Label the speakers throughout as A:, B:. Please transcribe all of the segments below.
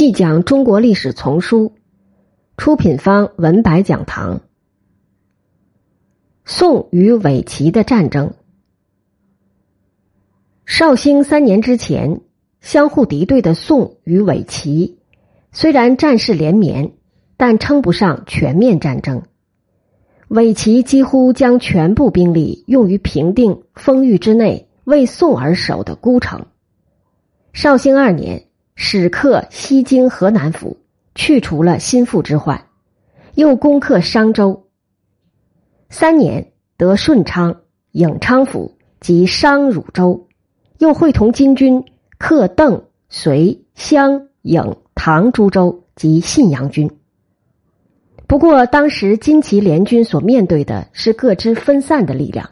A: 细讲中国历史丛书，出品方文白讲堂。宋与伪齐的战争。绍兴三年之前，相互敌对的宋与伪齐，虽然战事连绵，但称不上全面战争。伪齐几乎将全部兵力用于平定封域之内为宋而守的孤城。绍兴二年。使克西京河南府，去除了心腹之患；又攻克商州。三年得顺昌、颍昌府及商汝州，又会同金军克邓、隋、襄、颍、唐诸州及信阳军。不过，当时金齐联军所面对的是各支分散的力量，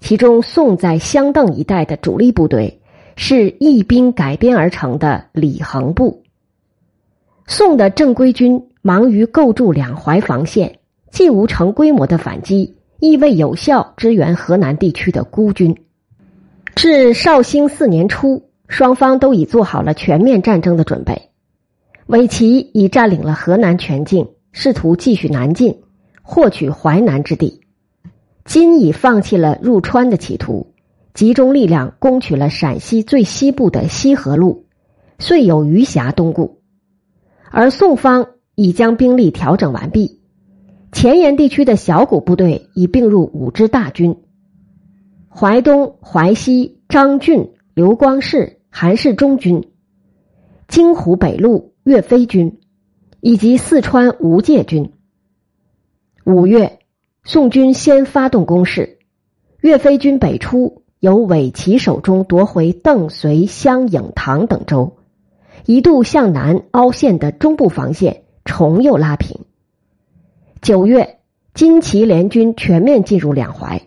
A: 其中宋在襄邓一带的主力部队。是义兵改编而成的李恒部。宋的正规军忙于构筑两淮防线，既无成规模的反击，亦未有效支援河南地区的孤军。至绍兴四年初，双方都已做好了全面战争的准备。伪齐已占领了河南全境，试图继续南进，获取淮南之地。金已放弃了入川的企图。集中力量攻取了陕西最西部的西河路，遂有余暇东顾。而宋方已将兵力调整完毕，前沿地区的小股部队已并入五支大军。淮东、淮西张俊、刘光世、韩世忠军，京湖北路岳飞军，以及四川吴介军。五月，宋军先发动攻势，岳飞军北出。由伪齐手中夺回邓、隋、襄、颍、唐等州，一度向南凹陷的中部防线重又拉平。九月，金齐联军全面进入两淮。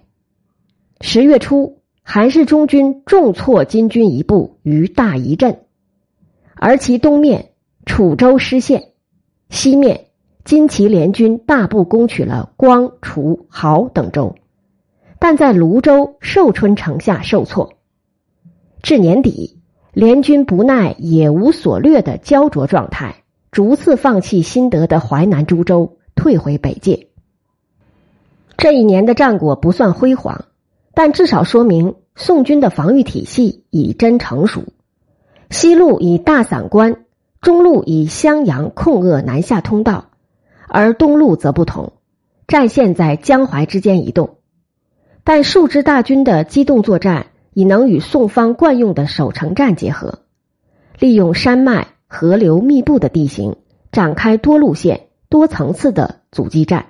A: 十月初，韩氏中军重挫金军一部于大邑镇，而其东面楚州失陷，西面金齐联军大部攻取了光、楚、亳等州。但在泸州寿春城下受挫，至年底，联军不耐也无所掠的焦灼状态，逐次放弃新得的淮南诸州，退回北界。这一年的战果不算辉煌，但至少说明宋军的防御体系已臻成熟。西路以大散关，中路以襄阳控扼南下通道，而东路则不同，战线在江淮之间移动。但数支大军的机动作战已能与宋方惯用的守城战结合，利用山脉、河流密布的地形，展开多路线、多层次的阻击战。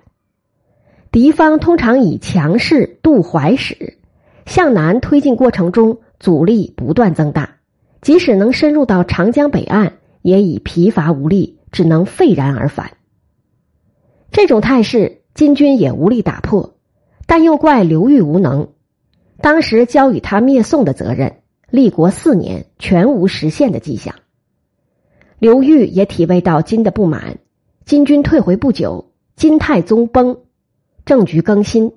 A: 敌方通常以强势渡淮使，向南推进过程中阻力不断增大，即使能深入到长江北岸，也已疲乏无力，只能废然而返。这种态势，金军也无力打破。但又怪刘裕无能，当时交与他灭宋的责任，立国四年全无实现的迹象。刘裕也体味到金的不满，金军退回不久，金太宗崩，政局更新。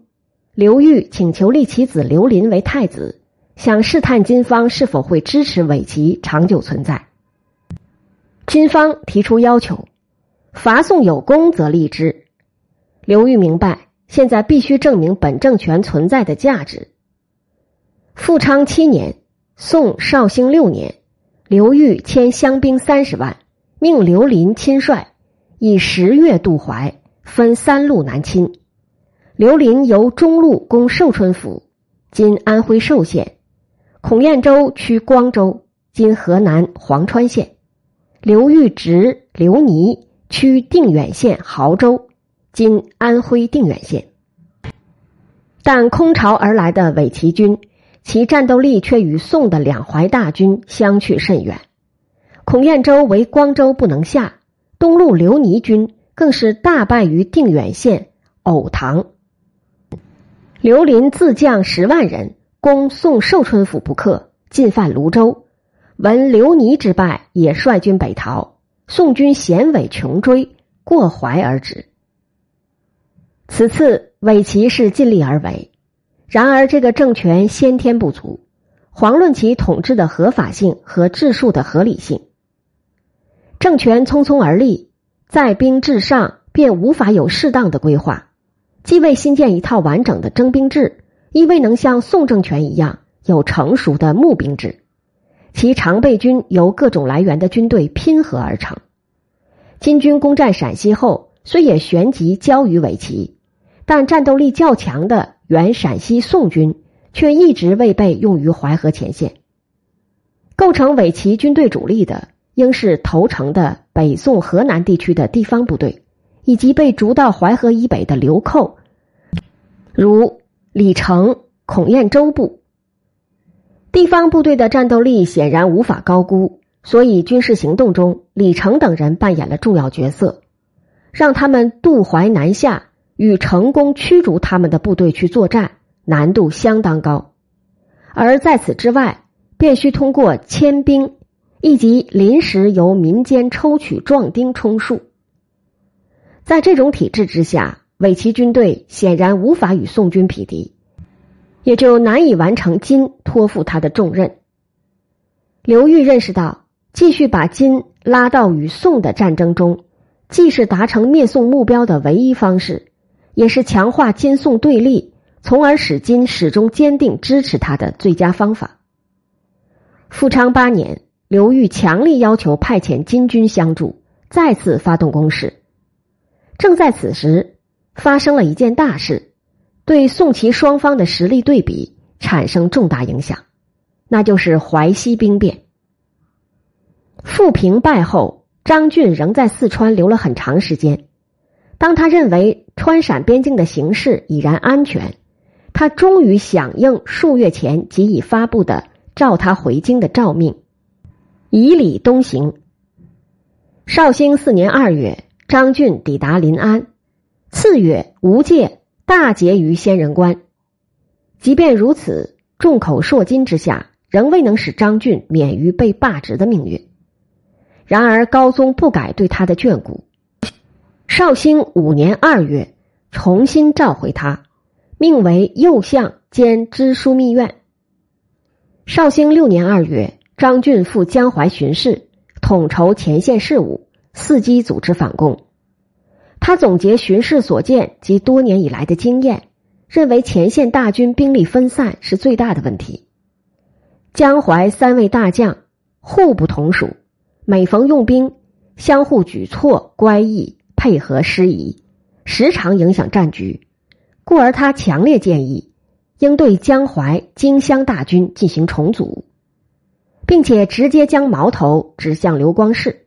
A: 刘裕请求立其子刘林为太子，想试探金方是否会支持伪齐长久存在。金方提出要求，伐宋有功则立之。刘裕明白。现在必须证明本政权存在的价值。富昌七年，宋绍兴六年，刘裕迁乡兵三十万，命刘林亲率，以十月渡淮，分三路南侵。刘林由中路攻寿春府（今安徽寿县），孔彦州趋光州（今河南潢川县）。刘裕直刘尼趋定远县亳州。今安徽定远县，但空巢而来的伪齐军，其战斗力却与宋的两淮大军相去甚远。孔彦州为光州不能下，东路刘尼军更是大败于定远县藕塘。刘林自将十万人攻宋寿春府不克，进犯泸州。闻刘尼之败，也率军北逃。宋军衔尾穷追，过淮而止。此次伪齐是尽力而为，然而这个政权先天不足，遑论其统治的合法性和治数的合理性。政权匆匆而立，在兵至上，便无法有适当的规划，既未新建一套完整的征兵制，亦未能像宋政权一样有成熟的募兵制。其常备军由各种来源的军队拼合而成。金军攻占陕西后，虽也旋即交于伪齐，但战斗力较强的原陕西宋军却一直未被用于淮河前线。构成伪齐军队主力的，应是投诚的北宋河南地区的地方部队，以及被逐到淮河以北的流寇，如李成、孔彦周部。地方部队的战斗力显然无法高估，所以军事行动中，李成等人扮演了重要角色，让他们渡淮南下，与成功驱逐他们的部队去作战，难度相当高。而在此之外，便需通过迁兵，以及临时由民间抽取壮丁充数。在这种体制之下，伪齐军队显然无法与宋军匹敌。也就难以完成金托付他的重任。刘裕认识到，继续把金拉到与宋的战争中，既是达成灭宋目标的唯一方式，也是强化金宋对立，从而使金始终坚定支持他的最佳方法。富昌八年，刘裕强力要求派遣金军相助，再次发动攻势。正在此时，发生了一件大事。对宋齐双方的实力对比产生重大影响，那就是淮西兵变。富平败后，张俊仍在四川留了很长时间。当他认为川陕边境的形势已然安全，他终于响应数月前即已发布的召他回京的诏命，以礼东行。绍兴四年二月，张俊抵达临安。次月，吴介。大捷于仙人关，即便如此，众口铄金之下，仍未能使张俊免于被罢职的命运。然而高宗不改对他的眷顾，绍兴五年二月，重新召回他，命为右相兼知枢密院。绍兴六年二月，张俊赴江淮巡视，统筹前线事务，伺机组织反攻。他总结巡视所见及多年以来的经验，认为前线大军兵力分散是最大的问题。江淮三位大将互不同属，每逢用兵，相互举措乖异，配合失宜，时常影响战局。故而他强烈建议，应对江淮荆襄大军进行重组，并且直接将矛头指向刘光世。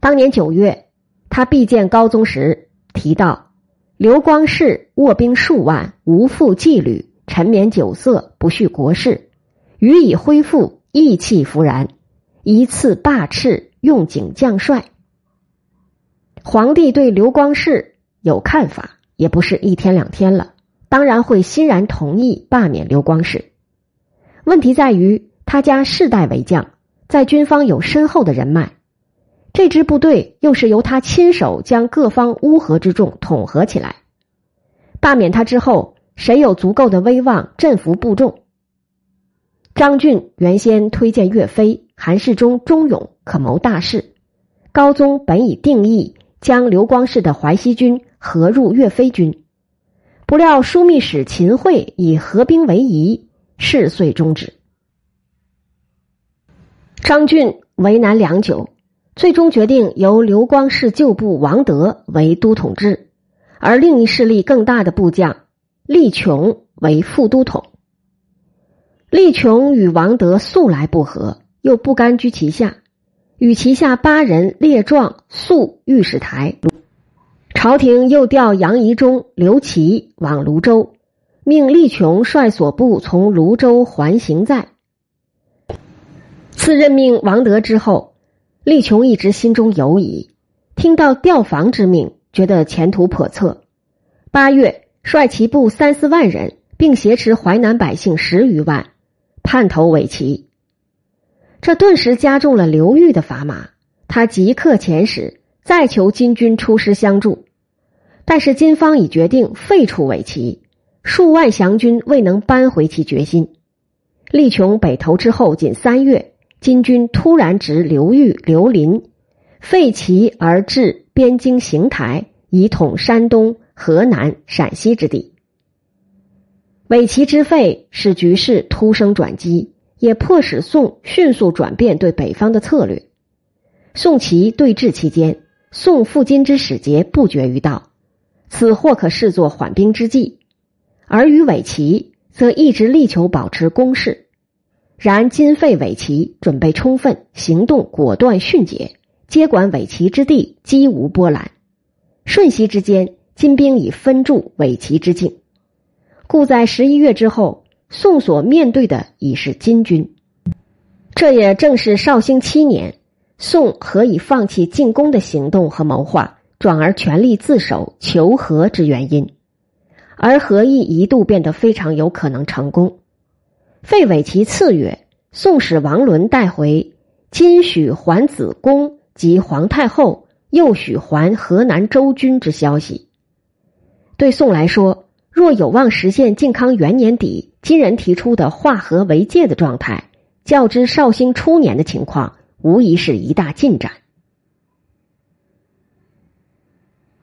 A: 当年九月。他必见高宗时提到，刘光世卧兵数万，无负纪律，沉湎酒色，不恤国事，予以恢复，意气弗然，一次罢斥，用警将帅。皇帝对刘光世有看法，也不是一天两天了，当然会欣然同意罢免刘光世。问题在于，他家世代为将，在军方有深厚的人脉。这支部队又是由他亲手将各方乌合之众统合起来。罢免他之后，谁有足够的威望镇服部众？张俊原先推荐岳飞、韩世忠忠勇，可谋大事。高宗本已定义将刘光世的淮西军合入岳飞军，不料枢密使秦桧以合兵为宜，事遂终止。张俊为难良久。最终决定由刘光世旧部王德为都统制，而另一势力更大的部将厉琼为副都统。厉琼与王德素来不和，又不甘居其下，与旗下八人列状诉御史台。朝廷又调杨仪中、刘琦往泸州，命厉琼率所部从泸州还行在。次任命王德之后。厉琼一直心中犹疑，听到调防之命，觉得前途叵测。八月，率其部三四万人，并挟持淮南百姓十余万，叛投伪齐。这顿时加重了刘裕的砝码。他即刻遣使，再求金军出师相助。但是金方已决定废除伪齐，数万降军未能扳回其决心。力穷北投之后，仅三月。金军突然执刘裕、刘林废齐而置边京邢台，以统山东、河南、陕西之地。伪齐之废，使局势突生转机，也迫使宋迅速转变对北方的策略。宋齐对峙期间，宋赴金之使节不绝于道，此或可视作缓兵之计；而与伪齐，则一直力求保持攻势。然今废伪齐，准备充分，行动果断迅捷，接管伪齐之地，几无波澜。瞬息之间，金兵已分驻伪齐之境。故在十一月之后，宋所面对的已是金军。这也正是绍兴七年，宋何以放弃进攻的行动和谋划，转而全力自守求和之原因。而和议一度变得非常有可能成功。废伪齐次月，宋使王伦带回今许还子宫及皇太后，又许还河南州军之消息。对宋来说，若有望实现靖康元年底金人提出的化合为界的状态，较之绍兴初年的情况，无疑是一大进展。